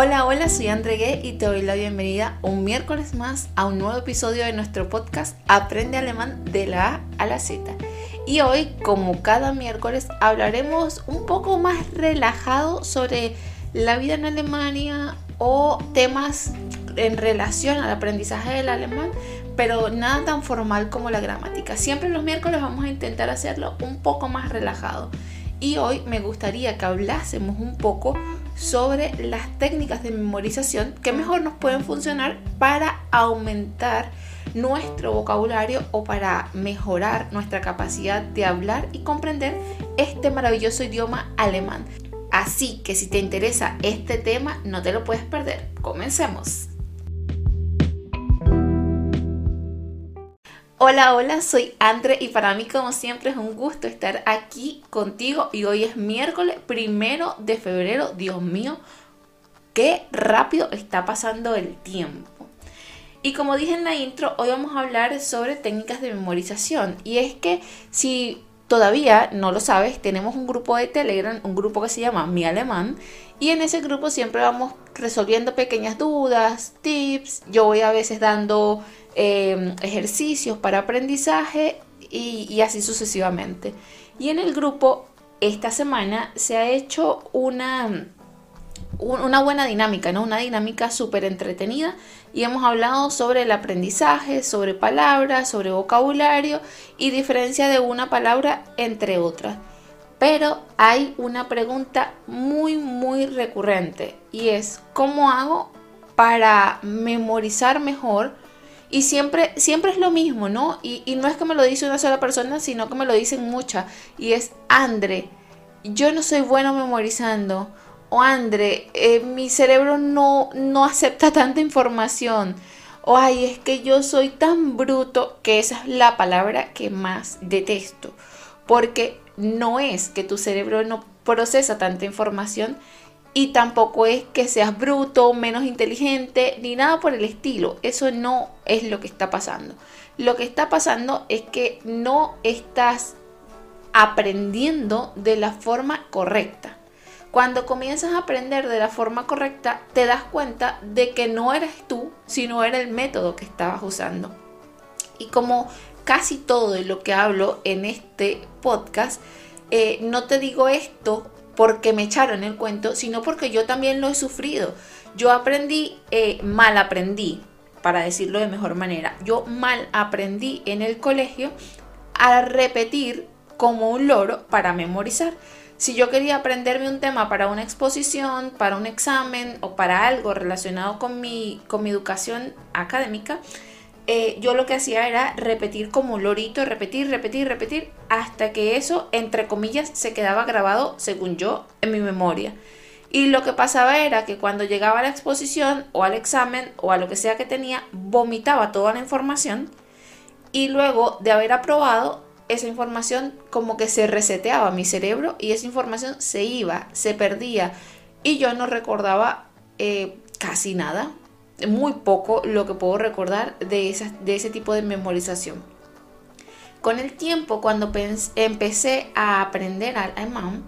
Hola, hola, soy André y te doy la bienvenida un miércoles más a un nuevo episodio de nuestro podcast Aprende Alemán de la A a la Z. Y hoy, como cada miércoles, hablaremos un poco más relajado sobre la vida en Alemania o temas en relación al aprendizaje del alemán, pero nada tan formal como la gramática. Siempre los miércoles vamos a intentar hacerlo un poco más relajado. Y hoy me gustaría que hablásemos un poco sobre las técnicas de memorización que mejor nos pueden funcionar para aumentar nuestro vocabulario o para mejorar nuestra capacidad de hablar y comprender este maravilloso idioma alemán. Así que si te interesa este tema, no te lo puedes perder. Comencemos. Hola, hola, soy Andre y para mí como siempre es un gusto estar aquí contigo y hoy es miércoles primero de febrero. Dios mío, qué rápido está pasando el tiempo. Y como dije en la intro, hoy vamos a hablar sobre técnicas de memorización. Y es que si todavía no lo sabes, tenemos un grupo de Telegram, un grupo que se llama Mi Alemán. Y en ese grupo siempre vamos resolviendo pequeñas dudas, tips. Yo voy a veces dando Em, ejercicios para aprendizaje y, así sucesivamente. Y en el grupo esta semana se ha hecho una, una buena dinámica, ¿no? Una dinámica súper entretenida y hemos hablado sobre el aprendizaje, sobre palabras, sobre vocabulario y diferencia de una palabra entre otras. Pero hay una pregunta muy, muy recurrente y es, ¿cómo hago para memorizar mejor y siempre, siempre es lo mismo, ¿no? Y, no es que me lo dice una sola persona, sino que me lo dicen muchas. Y es, Andre, yo no soy bueno memorizando. O Andre, eh, mi cerebro no, no acepta tanta información. O ay, es que yo soy tan bruto que esa es la palabra que más detesto. Porque no es que tu cerebro no procesa tanta información, y tampoco es que seas bruto, menos inteligente, ni nada por el estilo. Eso no es lo que está pasando. Lo que está pasando es que no estás aprendiendo de la forma correcta. Cuando comienzas a aprender de la forma correcta, te das cuenta de que no eres tú, sino era el método que estabas usando. Y como casi todo lo que hablo en este podcast, eh, no te digo esto porque me echaron el cuento, sino porque yo también lo he sufrido. Yo aprendí, eh, mal aprendí, para decirlo de mejor manera, yo mal aprendí en el colegio a repetir como un loro para memorizar. Si yo quería aprenderme un tema para una exposición, para un examen o para algo relacionado con mi, con mi educación académica, eh, yo lo que hacía era repetir como lorito, repetir, repetir, repetir, hasta que eso, entre comillas, se quedaba grabado, según yo, en mi memoria. Y lo que pasaba era que cuando llegaba a la exposición o al examen o a lo que sea que tenía, vomitaba toda la información y luego de haber aprobado, esa información como que se reseteaba mi cerebro y esa información se iba, se perdía y yo no recordaba eh, casi nada muy poco lo que puedo recordar de, de ese tipo de memorización. Con el tiempo, cuando empecé a aprender alemán,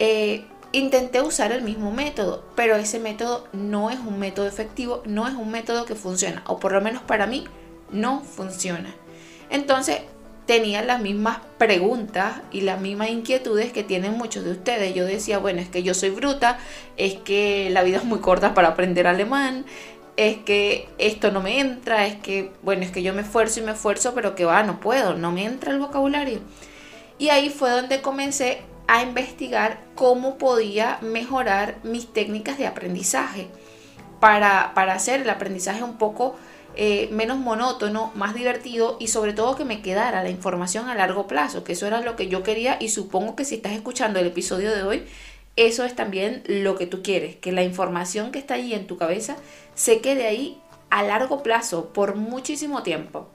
eh, intenté usar el mismo método, pero ese método no es un método efectivo, no es un método que funciona, o por lo menos para mí no funciona. Entonces tenía las mismas preguntas y las mismas inquietudes que tienen muchos de ustedes. Yo decía, bueno, es que yo soy bruta, es que la vida es muy corta para aprender alemán, es que esto no me entra, es que, bueno, es que yo me esfuerzo y me esfuerzo, pero que va, no puedo, no me entra el vocabulario. Y ahí fue donde comencé a investigar cómo podía mejorar mis técnicas de aprendizaje para, para hacer el aprendizaje un poco eh, menos monótono, más divertido y sobre todo que me quedara la información a largo plazo, que eso era lo que yo quería y supongo que si estás escuchando el episodio de hoy eso es también lo que tú quieres, que la información que está ahí en tu cabeza se quede ahí a largo plazo, por muchísimo tiempo.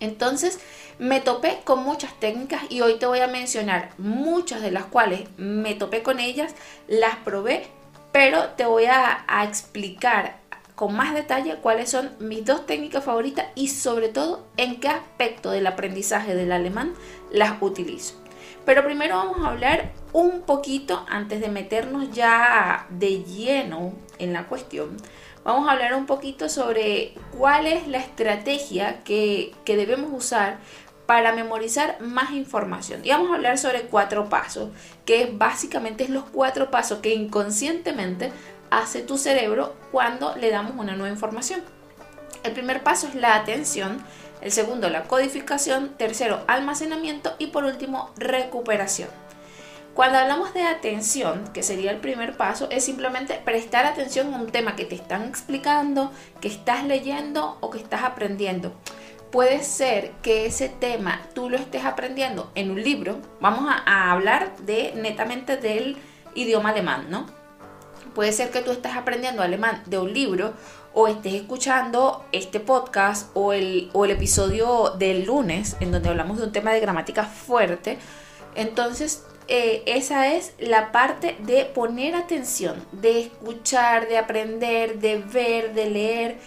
Entonces me topé con muchas técnicas y hoy te voy a mencionar muchas de las cuales me topé con ellas, las probé, pero te voy a, a explicar con más detalle cuáles son mis dos técnicas favoritas y sobre todo en qué aspecto del aprendizaje del alemán las utilizo. Pero primero vamos a hablar un poquito, antes de meternos ya de lleno en la cuestión, vamos a hablar un poquito sobre cuál es la estrategia que, que debemos usar para memorizar más información. Y vamos a hablar sobre cuatro pasos, que básicamente es los cuatro pasos que inconscientemente hace tu cerebro cuando le damos una nueva información. El primer paso es la atención, el segundo la codificación, tercero almacenamiento y por último recuperación. Cuando hablamos de atención, que sería el primer paso, es simplemente prestar atención a un tema que te están explicando, que estás leyendo o que estás aprendiendo. Puede ser que ese tema tú lo estés aprendiendo en un libro. Vamos a, hablar de netamente del idioma alemán, ¿no? Puede ser que tú estés aprendiendo alemán de un libro o estés escuchando este podcast o el, o el episodio del lunes en donde hablamos de un tema de gramática fuerte. Entonces, eh, esa es la parte de poner atención, de escuchar, de aprender, de ver, de leer.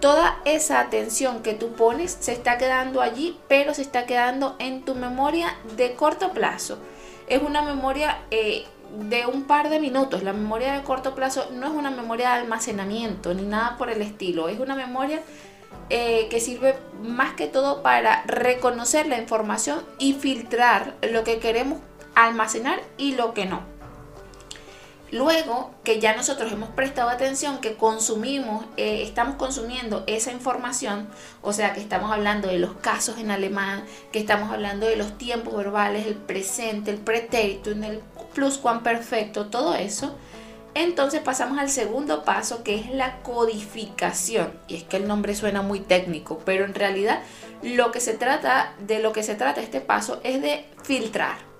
Toda esa atención que tú pones se está quedando allí, pero se está quedando en tu memoria de corto plazo. Es una memoria eh, de un par de minutos. La memoria de corto plazo no es una memoria de almacenamiento ni nada por el estilo. Es una memoria eh, que sirve más que todo para reconocer la información y filtrar lo que queremos almacenar y lo que no. Luego que ya nosotros hemos prestado atención, que consumimos, eh, estamos consumiendo esa información, o sea que estamos hablando de los casos en alemán, que estamos hablando de los tiempos verbales, el presente, el pretérito, el pluscuamperfecto, todo eso, entonces pasamos al segundo paso que es la codificación. Y es que el nombre suena muy técnico, pero en realidad lo que se trata, de lo que se trata este paso es de filtrar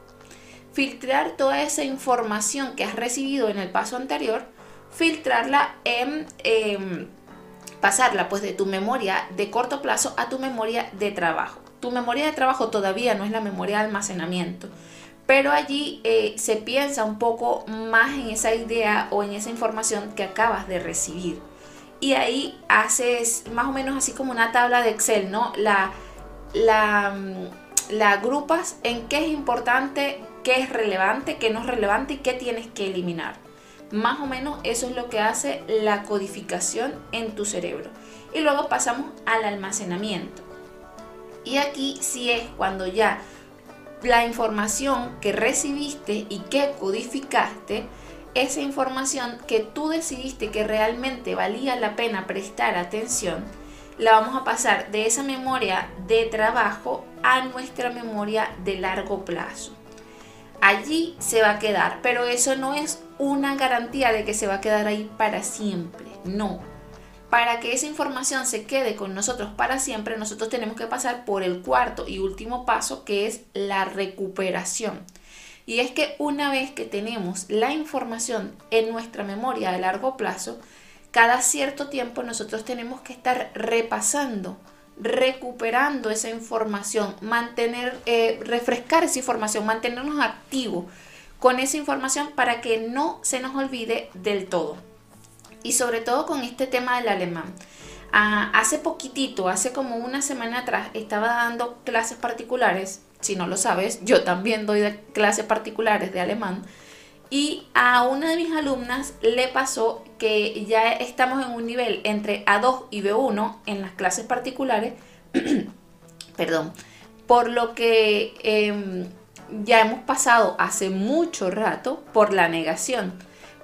filtrar toda esa información que has recibido en el paso anterior, filtrarla en... Em, pasarla pues de tu memoria de corto plazo a tu memoria de trabajo. Tu memoria de trabajo todavía no es la memoria de almacenamiento, pero allí eh, se piensa un poco más en esa idea o en esa información que acabas de recibir. Y ahí haces más o menos así como una tabla de Excel, ¿no? La, la, mm, la agrupas en qué es importante qué es relevante, qué no es relevante y qué tienes que eliminar. Más o menos eso es lo que hace la codificación en tu cerebro. Y luego pasamos al almacenamiento. Y aquí sí es cuando ya la información que recibiste y que codificaste, esa información que tú decidiste que realmente valía la pena prestar atención, la vamos a pasar de esa memoria de trabajo a nuestra memoria de largo plazo allí se va a quedar, pero eso no es una garantía de que se va a quedar ahí para siempre, no. Para que esa información se quede con nosotros para siempre, nosotros tenemos que pasar por el cuarto y último paso, que es la recuperación. Y es que una vez que tenemos la información en nuestra memoria de largo plazo, cada cierto tiempo nosotros tenemos que estar repasando recuperando esa información, mantener, eh, refrescar esa información, mantenernos activos con esa información para que no se nos olvide del todo. Y sobre todo con este tema del alemán. Ah, hace poquitito, hace como una semana atrás, estaba dando clases particulares. Si no lo sabes, yo también doy clases particulares de alemán. Y a una de mis alumnas le pasó que ya estamos en un nivel entre A2 y B1 en las clases particulares, perdón, por lo que em, ya hemos pasado hace mucho rato por la negación.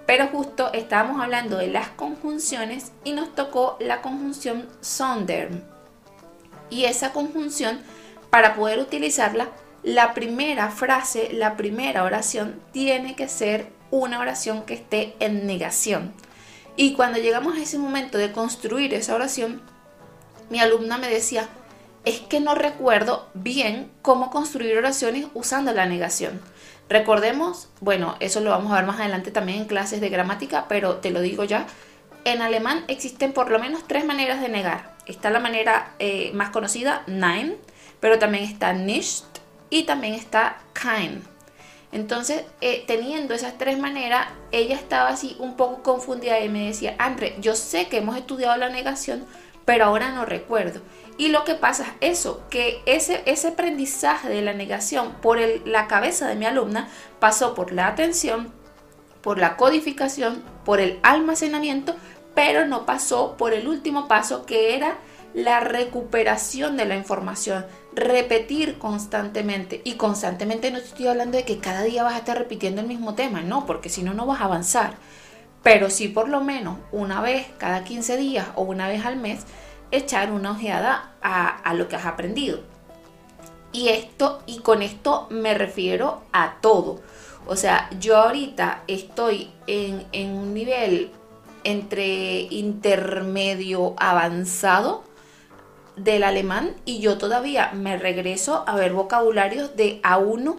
Pero justo estábamos hablando de las conjunciones y nos tocó la conjunción sonder. Y esa conjunción, para poder utilizarla, la primera frase, la primera oración tiene que ser una oración que esté en negación. Y cuando llegamos a ese momento de construir esa oración, mi alumna me decía, es que no recuerdo bien cómo construir oraciones usando la negación. Recordemos, bueno, eso lo vamos a ver más adelante también en clases de gramática, pero te lo digo ya, en alemán existen por lo menos tres maneras de negar. Está la manera eh, más conocida, nein, pero también está nicht, y también está kind. Entonces, eh, teniendo esas tres maneras, ella estaba así un poco confundida y me decía, Andre, yo sé que hemos estudiado la negación, pero ahora no recuerdo. Y lo que pasa es eso, que ese, ese aprendizaje de la negación por la cabeza de mi alumna pasó por la atención, por la codificación, por el almacenamiento, pero no pasó por el último paso que era la recuperación de la información, repetir constantemente. Y constantemente no estoy hablando de que cada día vas a estar repitiendo el mismo tema, no, porque si no, no vas a avanzar. Pero sí por lo menos una vez cada 15 días o una vez al mes echar una ojeada a, lo que has aprendido. Y esto, y con esto me refiero a todo. O sea, yo ahorita estoy en, en un nivel entre intermedio avanzado del alemán y yo todavía me regreso a ver vocabularios de A1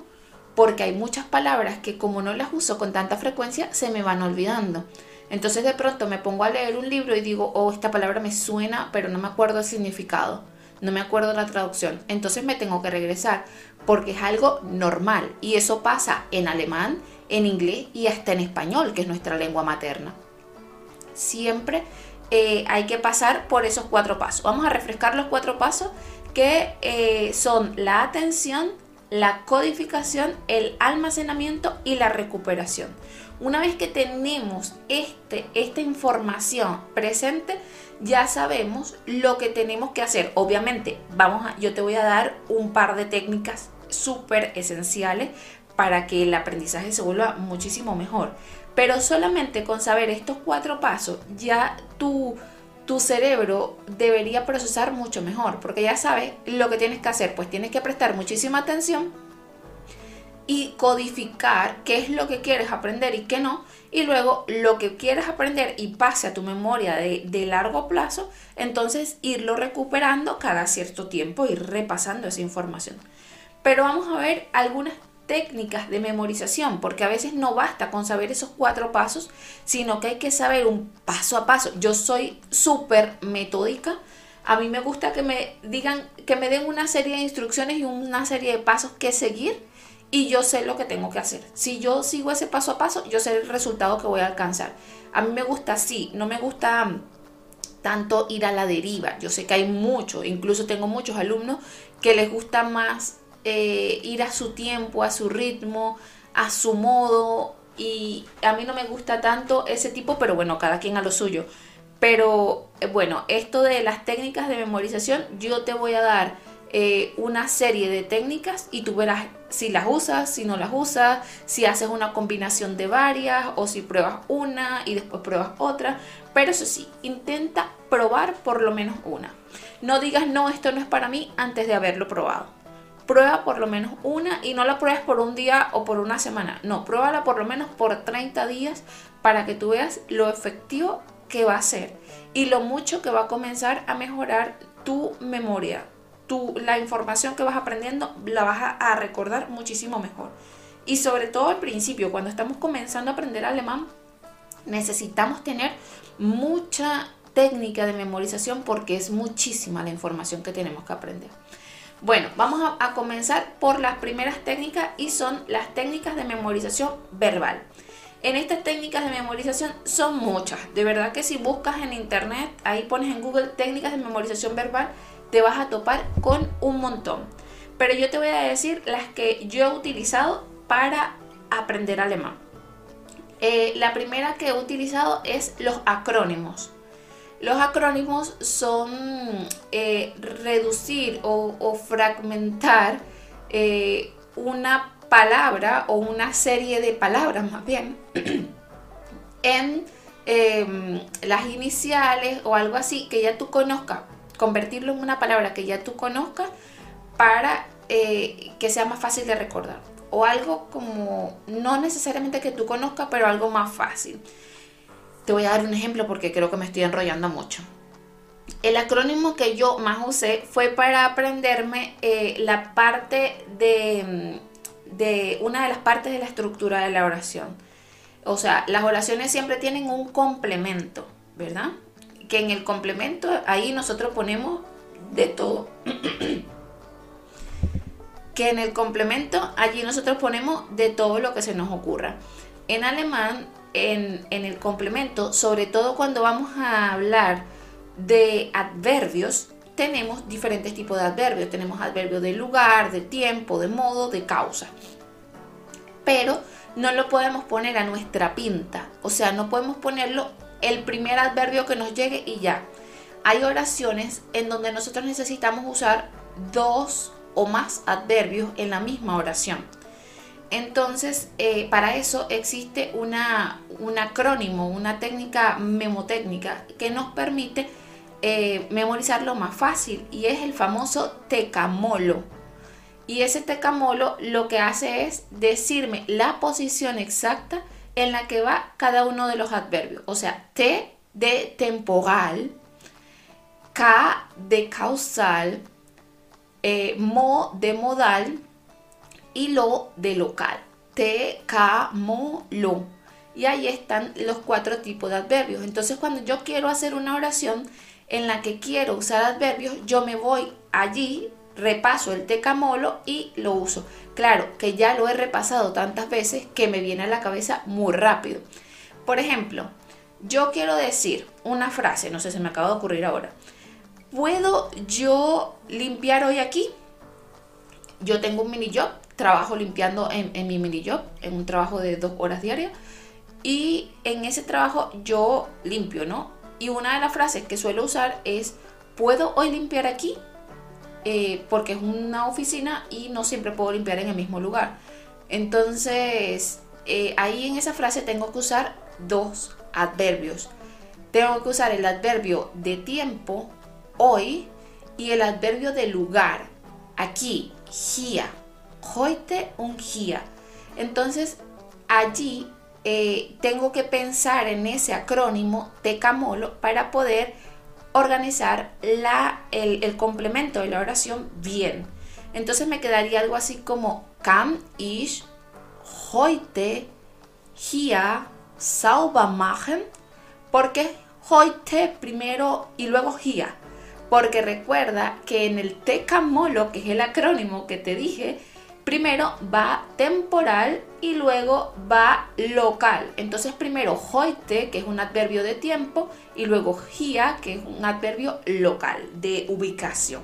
porque hay muchas palabras que como no las uso con tanta frecuencia se me van olvidando. Entonces de pronto me pongo a leer un libro y digo, oh, esta palabra me suena, pero no me acuerdo el significado, no me acuerdo la traducción. Entonces me tengo que regresar porque es algo normal y eso pasa en alemán, en inglés y hasta en español, que es nuestra lengua materna. Siempre eh, hay que pasar por esos cuatro pasos. Vamos a refrescar los cuatro pasos que eh, son la atención, la codificación, el almacenamiento y la recuperación. Una vez que tenemos este, esta información presente, ya sabemos lo que tenemos que hacer. Obviamente, vamos a, yo te voy a dar un par de técnicas súper esenciales para que el aprendizaje se vuelva muchísimo mejor. Pero solamente con saber estos cuatro pasos, ya tu, tu cerebro debería procesar mucho mejor, porque ya sabes lo que tienes que hacer, pues tienes que prestar muchísima atención y codificar qué es lo que quieres aprender y qué no. Y luego lo que quieres aprender y pase a tu memoria de, de, largo plazo, entonces irlo recuperando cada cierto tiempo, ir repasando esa información. Pero vamos a ver algunas técnicas de memorización, porque a veces no basta con saber esos cuatro pasos, sino que hay que saber un paso a paso. Yo soy súper metódica. A mí me gusta que me digan, que me den una serie de instrucciones y una serie de pasos que seguir y yo sé lo que tengo que hacer. Si yo sigo ese paso a paso, yo sé el resultado que voy a alcanzar. A mí me gusta así, no me gusta mm, tanto ir a la deriva. Yo sé que hay muchos, incluso tengo muchos alumnos que les gusta más eh, ir a su tiempo, a su ritmo, a su modo. Y a mí no me gusta tanto ese tipo, pero bueno, cada quien a lo suyo. Pero eh, bueno, esto de las técnicas de memorización, yo te voy a dar eh, una serie de técnicas y tú verás si las usas, si no las usas, si haces una combinación de varias o si pruebas una y después pruebas otra. Pero eso sí, intenta probar por lo menos una. No digas, no, esto no es para mí antes de haberlo probado. Prueba por lo menos una y no la pruebes por un día o por una semana. No, pruébala por lo menos por 30 días para que tú veas lo efectivo que va a ser y lo mucho que va a comenzar a mejorar tu memoria, la información que vas aprendiendo la vas a, recordar muchísimo mejor. Y sobre todo al principio, cuando estamos comenzando a aprender alemán, necesitamos tener mucha técnica de memorización porque es muchísima la información que tenemos que aprender. Bueno, vamos a, comenzar por las primeras técnicas y son las técnicas de memorización verbal. En estas técnicas de memorización son muchas. De verdad que si buscas en internet, ahí pones en Google técnicas de memorización verbal, te vas a topar con un montón. Pero yo te voy a decir las que yo he utilizado para aprender alemán. Eh, la primera que he utilizado es los acrónimos. Los acrónimos son eh, reducir o, fragmentar eh, una palabra o una serie de palabras más bien en em, las iniciales o algo así que ya tú conozcas convertirlo en una palabra que ya tú conozcas para eh, que sea más fácil de recordar. O algo como, no necesariamente que tú conozcas, pero algo más fácil. Te voy a dar un ejemplo porque creo que me estoy enrollando mucho. El acrónimo que yo más usé fue para aprenderme eh, la parte de, de una de las partes de la estructura de la oración. O sea, las oraciones siempre tienen un complemento, ¿verdad? que en el complemento ahí nosotros ponemos de todo. que en el complemento allí nosotros ponemos de todo lo que se nos ocurra. En alemán, en, el complemento, sobre todo cuando vamos a hablar de adverbios, tenemos diferentes tipos de adverbios. Tenemos adverbios de lugar, de tiempo, de modo, de causa. Pero no lo podemos poner a nuestra pinta. O sea, no podemos ponerlo el primer adverbio que nos llegue y ya. Hay oraciones en donde nosotros necesitamos usar dos o más adverbios en la misma oración. Entonces, eh, para eso existe una, un acrónimo, una técnica memotécnica que nos permite eh, memorizarlo más fácil y es el famoso tecamolo. Y ese tecamolo lo que hace es decirme la posición exacta en la que va cada uno de los adverbios. O sea, T de temporal, K de causal, eh, mo de modal y lo de local. Te, K, mo, lo. Y ahí están los cuatro tipos de adverbios. Entonces cuando yo quiero hacer una oración en la que quiero usar adverbios, yo me voy allí, repaso el tecamolo y lo uso. Claro que ya lo he repasado tantas veces que me viene a la cabeza muy rápido. Por ejemplo, yo quiero decir una frase, no sé, se me acaba de ocurrir ahora. ¿Puedo yo limpiar hoy aquí? Yo tengo un mini job, trabajo limpiando en, mi mini job, en un trabajo de dos horas diarias. Y en ese trabajo yo limpio, ¿no? Y una de las frases que suelo usar es, ¿puedo hoy limpiar aquí? Eh, porque es una oficina y no siempre puedo limpiar en el mismo lugar. Entonces, eh, ahí en esa frase tengo que usar dos adverbios. Tengo que usar el adverbio de tiempo hoy y el adverbio de lugar, aquí, hier, heute un hier. Entonces, allí eh, tengo que pensar en ese acrónimo TECAMOLO para poder organizar la, el, complemento de la oración bien. Entonces me quedaría algo así como ich heute hier sauber machen, porque heute primero y luego hier porque recuerda que en el TECAMOLO, que es el acrónimo que te dije, primero va temporal y luego va local. Entonces primero heute, que es un adverbio de tiempo, y luego HIA, que es un adverbio local, de ubicación.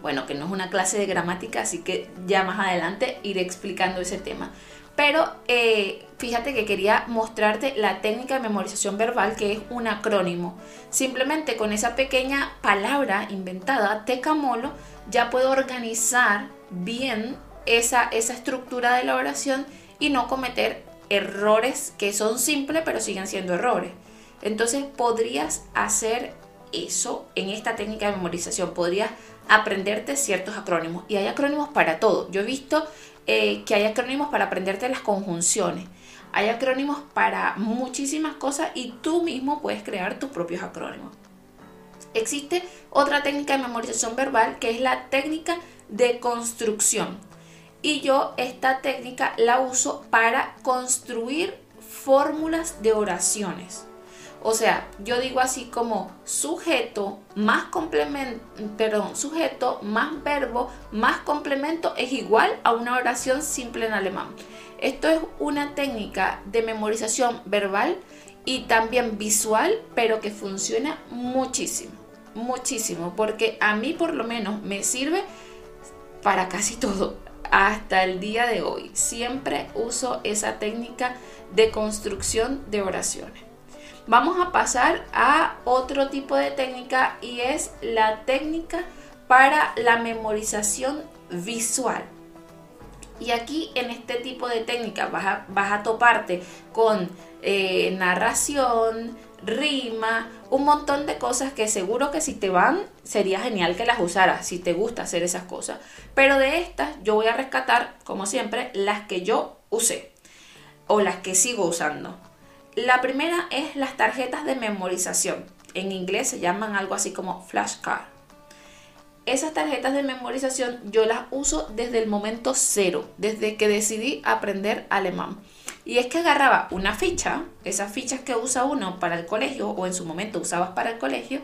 Bueno, que no es una clase de gramática, así que ya más adelante iré explicando ese tema. Pero eh, fíjate que quería mostrarte la técnica de memorización verbal que es un acrónimo. Simplemente con esa pequeña palabra inventada, tecamolo, ya puedo organizar bien esa, esa estructura de la oración y no cometer errores que son simples pero siguen siendo errores. Entonces podrías hacer eso en esta técnica de memorización. Podrías aprenderte ciertos acrónimos. Y hay acrónimos para todo. Yo he visto eh, que hay acrónimos para aprenderte las conjunciones. Hay acrónimos para muchísimas cosas y tú mismo puedes crear tus propios acrónimos. Existe otra técnica de memorización verbal que es la técnica de construcción. Y yo esta técnica la uso para construir fórmulas de oraciones. O sea, yo digo así como sujeto más complemento, perdón, sujeto más verbo más complemento es igual a una oración simple en alemán. Esto es una técnica de memorización verbal y también visual, pero que funciona muchísimo, muchísimo, porque a mí por lo menos me sirve para casi todo. Hasta el día de hoy siempre uso esa técnica de construcción de oraciones. Vamos a pasar a otro tipo de técnica y es la técnica para la memorización visual. Y aquí en este tipo de técnica vas a, toparte con eh, narración, rima, un montón de cosas que seguro que si te van sería genial que las usaras, si te gusta hacer esas cosas. Pero de estas yo voy a rescatar, como siempre, las que yo usé o las que sigo usando. La primera es las tarjetas de memorización. En inglés se llaman algo así como flashcard. Esas tarjetas de memorización yo las uso desde el momento cero, desde que decidí aprender alemán. Y es que agarraba una ficha, esas fichas que usa uno para el colegio o en su momento usabas para el colegio,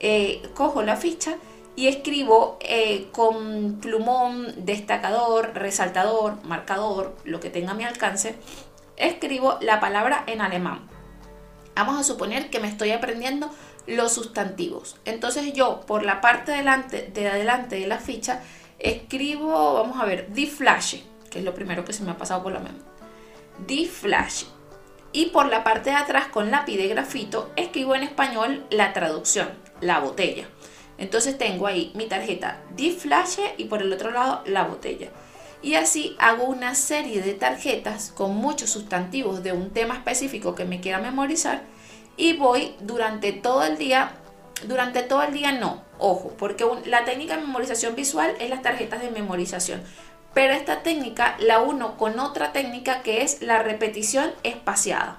eh, cojo la ficha y escribo eh, con plumón, destacador, resaltador, marcador, lo que tenga a mi alcance, escribo la palabra en alemán. Vamos a suponer que me estoy aprendiendo los sustantivos. Entonces yo por la parte delante, de adelante de la ficha escribo, vamos a ver, di flash, que es lo primero que se me ha pasado por la mente. Di flash. Y por la parte de atrás con lápiz de grafito escribo en español la traducción, la botella. Entonces tengo ahí mi tarjeta di flash y por el otro lado la botella. Y así hago una serie de tarjetas con muchos sustantivos de un tema específico que me quiera memorizar y voy durante todo el día, durante todo el día no, ojo, porque la técnica de memorización visual es las tarjetas de memorización, pero esta técnica la uno con otra técnica que es la repetición espaciada.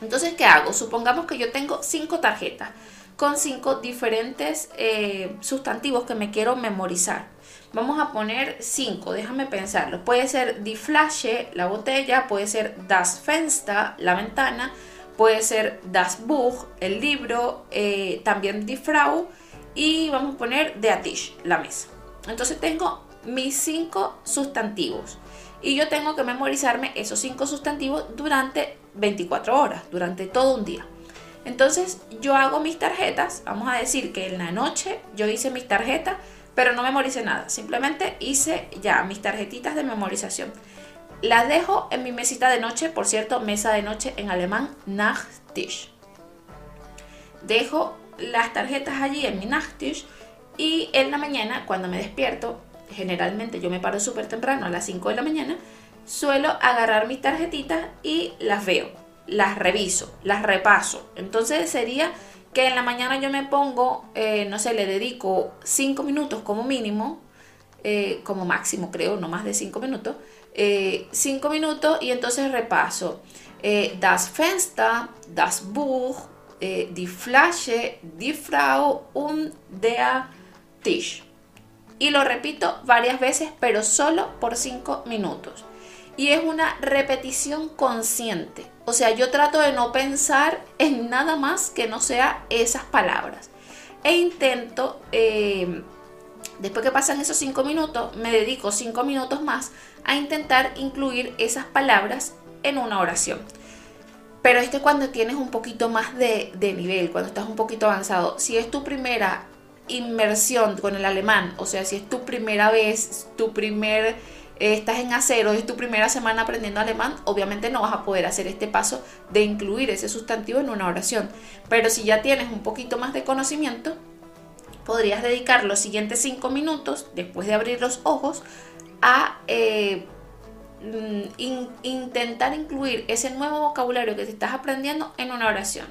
Entonces, ¿qué hago? Supongamos que yo tengo cinco tarjetas con cinco diferentes eh, sustantivos que me quiero memorizar. Vamos a poner 5, déjame pensarlo. Puede ser die Flasche, la botella, puede ser das Fenster, la ventana, puede ser das Buch, el libro, eh, también die Frau y vamos a poner der Tisch, la mesa. Entonces tengo mis 5 sustantivos y yo tengo que memorizarme esos 5 sustantivos durante 24 horas, durante todo un día. Entonces yo hago mis tarjetas, vamos a decir que en la noche yo hice mis tarjetas pero no memoricé nada, simplemente hice ya mis tarjetitas de memorización. Las dejo en mi mesita de noche, por cierto, mesa de noche en alemán, Nachttisch. Dejo las tarjetas allí en mi Nachttisch y en la mañana, cuando me despierto, generalmente yo me paro súper temprano, a las 5 de la mañana, suelo agarrar mis tarjetitas y las veo, las reviso, las repaso. Entonces sería que en la mañana yo me pongo, eh, no sé, le dedico 5 minutos como mínimo, eh, como máximo creo, no más de 5 minutos, 5 eh, minutos y entonces repaso das Fenster, das Buch, die Flasche, die Frau und der Tisch. Y lo repito varias veces, pero solo por 5 minutos. Y es una repetición consciente. O sea, yo trato de no pensar en nada más que no sea esas palabras. E intento, eh, después que pasan esos cinco minutos, me dedico cinco minutos más a intentar incluir esas palabras en una oración. Pero esto es cuando tienes un poquito más de, de nivel, cuando estás un poquito avanzado. Si es tu primera inmersión con el alemán, o sea, si es tu primera vez, tu primer estás en acero, es tu primera semana aprendiendo alemán, obviamente no vas a poder hacer este paso de incluir ese sustantivo en una oración. Pero si ya tienes un poquito más de conocimiento, podrías dedicar los siguientes cinco minutos, después de abrir los ojos, a eh, mm, intentar incluir ese nuevo vocabulario que te estás aprendiendo en una oración.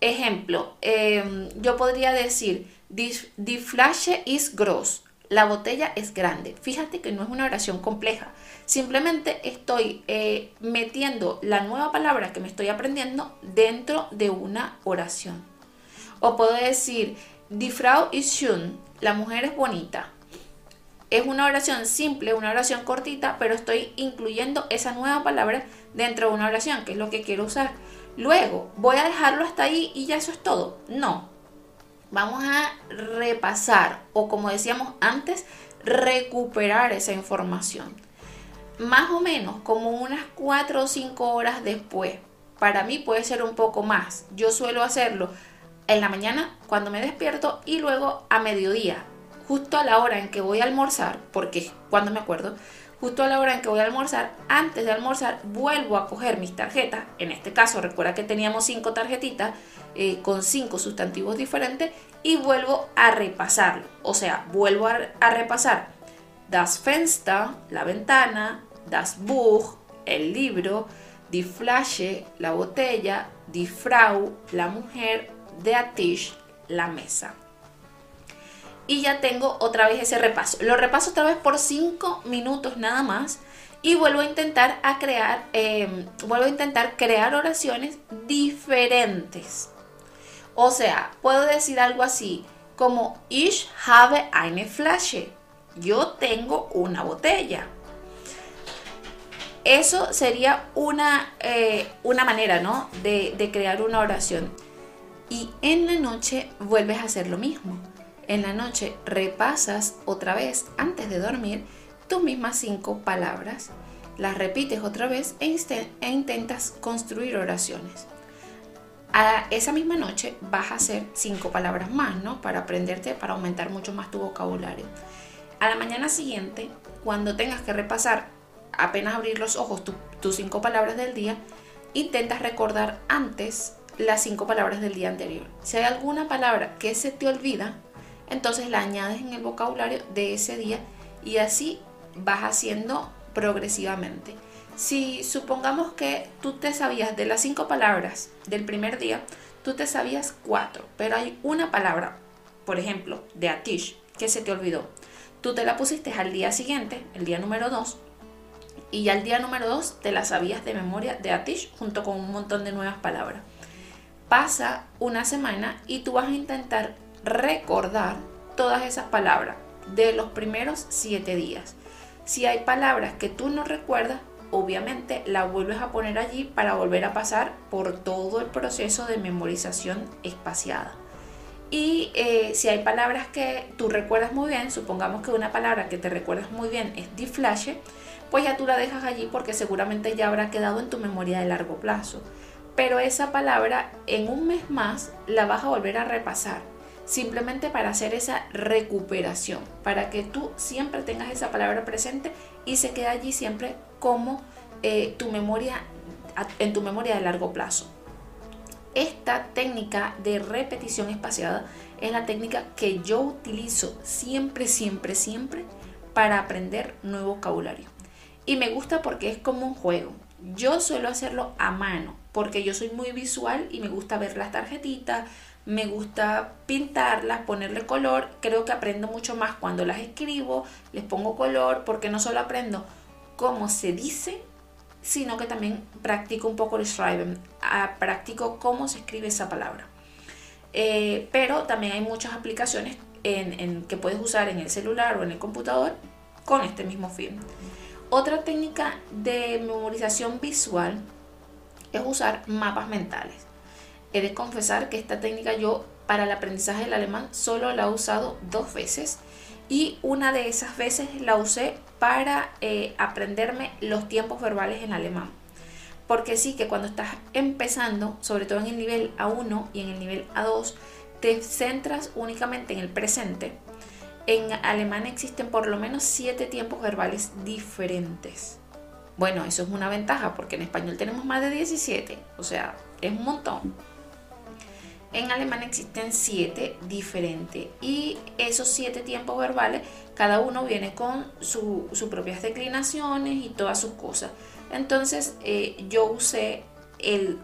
Ejemplo, em, yo podría decir, die Flasche ist groß la botella es grande. Fíjate que no es una oración compleja. Simplemente estoy eh, metiendo la nueva palabra que me estoy aprendiendo dentro de una oración. O puedo decir, Die Frau ist schön. La mujer es bonita. Es una oración simple, una oración cortita, pero estoy incluyendo esa nueva palabra dentro de una oración, que es lo que quiero usar. Luego, ¿voy a dejarlo hasta ahí y ya eso es todo? No, vamos a repasar o como decíamos antes, recuperar esa información. Más o menos como unas 4 o 5 horas después. Para mí puede ser un poco más. Yo suelo hacerlo en la mañana cuando me despierto y luego a mediodía, justo a la hora en que voy a almorzar, porque cuando me acuerdo, justo a la hora en que voy a almorzar, antes de almorzar, vuelvo a coger mis tarjetas. En este caso, recuerda que teníamos cinco tarjetitas eh, con cinco sustantivos diferentes y vuelvo a repasarlo. O sea, vuelvo a, repasar das Fenster, la ventana, das Buch, el libro, die Flasche, la botella, die Frau, la mujer, der Tisch, la mesa y ya tengo otra vez ese repaso. Lo repaso otra vez por 5 minutos nada más y vuelvo a intentar a crear, em, vuelvo a intentar crear oraciones diferentes. O sea, puedo decir algo así como Ich habe eine Flasche. Yo tengo una botella. Eso sería una, eh, una manera, ¿no? De, de crear una oración. Y en la noche vuelves a hacer lo mismo en la noche repasas otra vez antes de dormir tus mismas cinco palabras, las repites otra vez e, e intentas construir oraciones. A esa misma noche vas a hacer cinco palabras más, ¿no? Para aprenderte, para aumentar mucho más tu vocabulario. A la mañana siguiente, cuando tengas que repasar, apenas abrir los ojos, tus cinco palabras del día, intentas recordar antes las cinco palabras del día anterior. Si hay alguna palabra que se te olvida, entonces la añades en el vocabulario de ese día y así vas haciendo progresivamente. Si supongamos que tú te sabías de las cinco palabras del primer día, tú te sabías cuatro, pero hay una palabra, por ejemplo, de Atish, que se te olvidó. Tú te la pusiste al día siguiente, el día número dos, y ya el día número dos te la sabías de memoria de Atish junto con un montón de nuevas palabras. Pasa una semana y tú vas a intentar recordar todas esas palabras de los primeros siete días. Si hay palabras que tú no recuerdas, obviamente la vuelves a poner allí para volver a pasar por todo el proceso de memorización espaciada. Y eh, si hay palabras que tú recuerdas muy bien, supongamos que una palabra que te recuerdas muy bien es deflash, pues ya tú la dejas allí porque seguramente ya habrá quedado en tu memoria de largo plazo. Pero esa palabra en un mes más la vas a volver a repasar simplemente para hacer esa recuperación, para que tú siempre tengas esa palabra presente y se quede allí siempre como eh, tu memoria, en tu memoria de largo plazo. Esta técnica de repetición espaciada es la técnica que yo utilizo siempre, siempre, siempre para aprender nuevo vocabulario. Y me gusta porque es como un juego. Yo suelo hacerlo a mano porque yo soy muy visual y me gusta ver las tarjetitas, me gusta pintarlas, ponerle color. Creo que aprendo mucho más cuando las escribo, les pongo color, porque no solo aprendo cómo se dice, sino que también practico un poco el schreiben, ah, practico cómo se escribe esa palabra. Eh, pero también hay muchas aplicaciones en, que puedes usar en el celular o en el computador con este mismo fin. Otra técnica de memorización visual es usar mapas mentales. He de confesar que esta técnica yo para el aprendizaje del alemán solo la he usado dos veces y una de esas veces la usé para eh, aprenderme los tiempos verbales en alemán. Porque sí que cuando estás empezando, sobre todo en el nivel A1 y en el nivel A2, te centras únicamente en el presente. En alemán existen por lo menos siete tiempos verbales diferentes. Bueno, eso es una ventaja porque en español tenemos más de 17, o sea, es un montón. En alemán existen siete diferentes y esos siete tiempos verbales, cada uno viene con sus propias declinaciones y todas sus cosas. Entonces eh, yo usé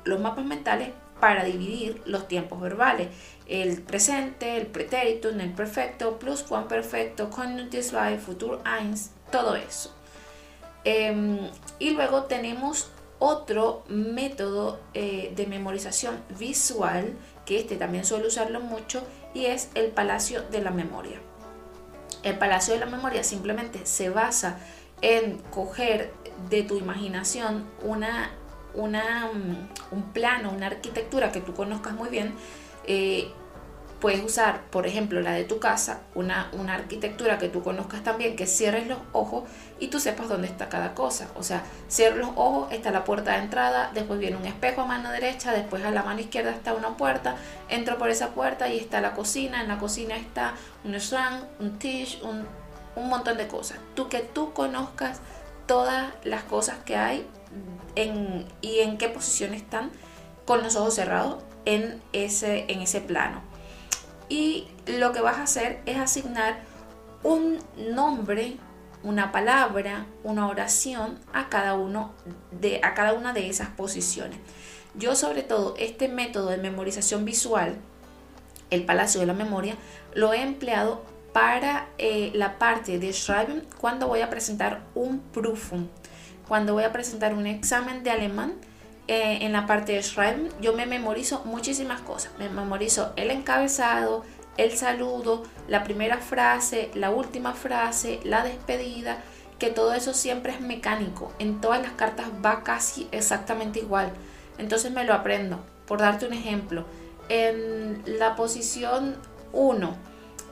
los mapas mentales para dividir los tiempos verbales. El presente, el pretérito, el perfecto, plus perfecto, conjunctive futuro eins, todo eso. Em, y luego tenemos otro método eh, de memorización visual que este también suele usarlo mucho, y es el Palacio de la Memoria. El Palacio de la Memoria simplemente se basa en coger de tu imaginación una, una, mm, un plano, una arquitectura que tú conozcas muy bien eh, Puedes usar, por ejemplo, la de tu casa, una, una arquitectura que tú conozcas también, que cierres los ojos y tú sepas dónde está cada cosa. O sea, cierres los ojos, está la puerta de entrada, después viene un espejo a mano derecha, después a la mano izquierda está una puerta, entro por esa puerta y está la cocina, en la cocina está un schrank, un tish, un, un montón de cosas. Tú que tú conozcas todas las cosas que hay en, y en qué posición están con los ojos cerrados en ese, en ese plano y lo que vas a hacer es asignar un nombre, una palabra, una oración a cada, uno de, a cada una de esas posiciones. Yo sobre todo este método de memorización visual, el Palacio de la Memoria, lo he empleado para eh, la parte de Schreiben cuando voy a presentar un Prüfung, cuando voy a presentar un examen de alemán eh, en la parte de Schreiben, yo me memorizo muchísimas cosas. Me memorizo el encabezado, el saludo, la primera frase, la última frase, la despedida, que todo eso siempre es mecánico. En todas las cartas va casi exactamente igual. Entonces me lo aprendo. Por darte un ejemplo, en la posición 1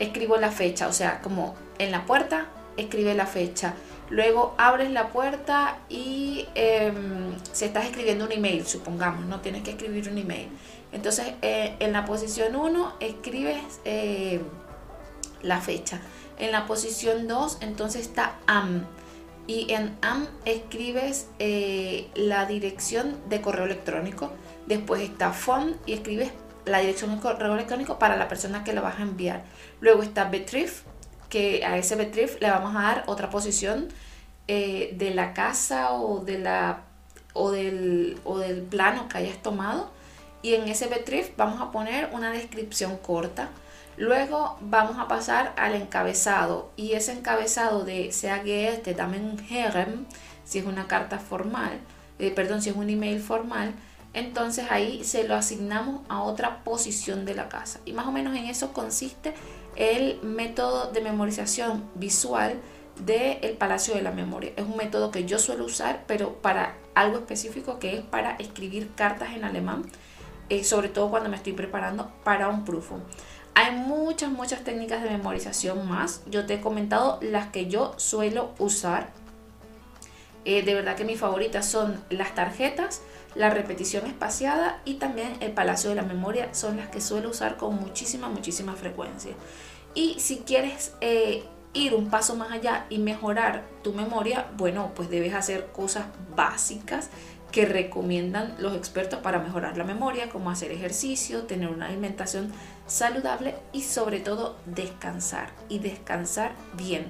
escribo la fecha, o sea, como en la puerta escribe la fecha Luego abres la puerta y em, si estás escribiendo un email, supongamos, no tienes que escribir un email. Entonces eh, en la posición 1 escribes eh, la fecha. En la posición 2 entonces está AM. Y en AM escribes eh, la dirección de correo electrónico. Después está phone y escribes la dirección de correo electrónico para la persona que la vas a enviar. Luego está Betrif, que a ese Betrif le vamos a dar otra posición eh, de la casa o, de la, o, del, o del plano que hayas tomado. Y en ese Betrif vamos a poner una descripción corta. Luego vamos a pasar al encabezado y ese encabezado de sea que este también Herem, si es una carta formal, eh, perdón, si es un email formal, entonces ahí se lo asignamos a otra posición de la casa. Y más o menos en eso consiste el método de memorización visual del Palacio de la Memoria. Es un método que yo suelo usar, pero para algo específico que es para escribir cartas en alemán, eh, sobre todo cuando me estoy preparando para un prufo. Hay muchas, muchas técnicas de memorización más. Yo te he comentado las que yo suelo usar. Eh, de verdad que mis favoritas son las tarjetas, la repetición espaciada y también el Palacio de la Memoria son las que suelo usar con muchísima, muchísima frecuencia. Y si quieres eh, ir un paso más allá y mejorar tu memoria, bueno, pues debes hacer cosas básicas que recomiendan los expertos para mejorar la memoria, como hacer ejercicio, tener una alimentación saludable y sobre todo descansar y descansar bien.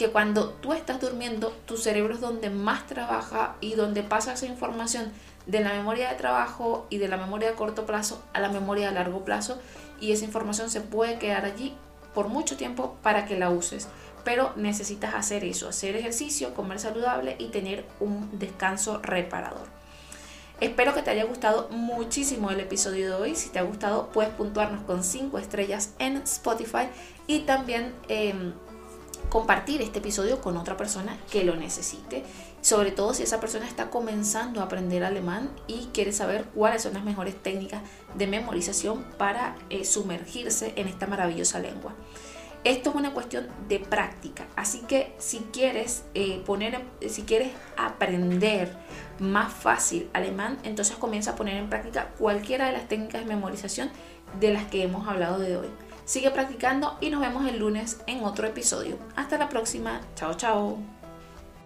Que cuando tú estás durmiendo, tu cerebro es donde más trabaja y donde pasa esa información de la memoria de trabajo y de la memoria a corto plazo a la memoria a largo plazo y esa información se puede quedar allí por mucho tiempo para que la uses. Pero necesitas hacer eso, hacer ejercicio, comer saludable y tener un descanso reparador. Espero que te haya gustado muchísimo el episodio de hoy. Si te ha gustado, puedes puntuarnos con 5 estrellas en Spotify y también em, compartir este episodio con otra persona que lo necesite. Sobre todo si esa persona está comenzando a aprender alemán y quiere saber cuáles son las mejores técnicas de memorización para eh, sumergirse en esta maravillosa lengua. Esto es una cuestión de práctica, así que si quieres eh, poner, si quieres aprender más fácil alemán, entonces comienza a poner en práctica cualquiera de las técnicas de memorización de las que hemos hablado de hoy. Sigue practicando y nos vemos el lunes en otro episodio. Hasta la próxima. Chao, chao.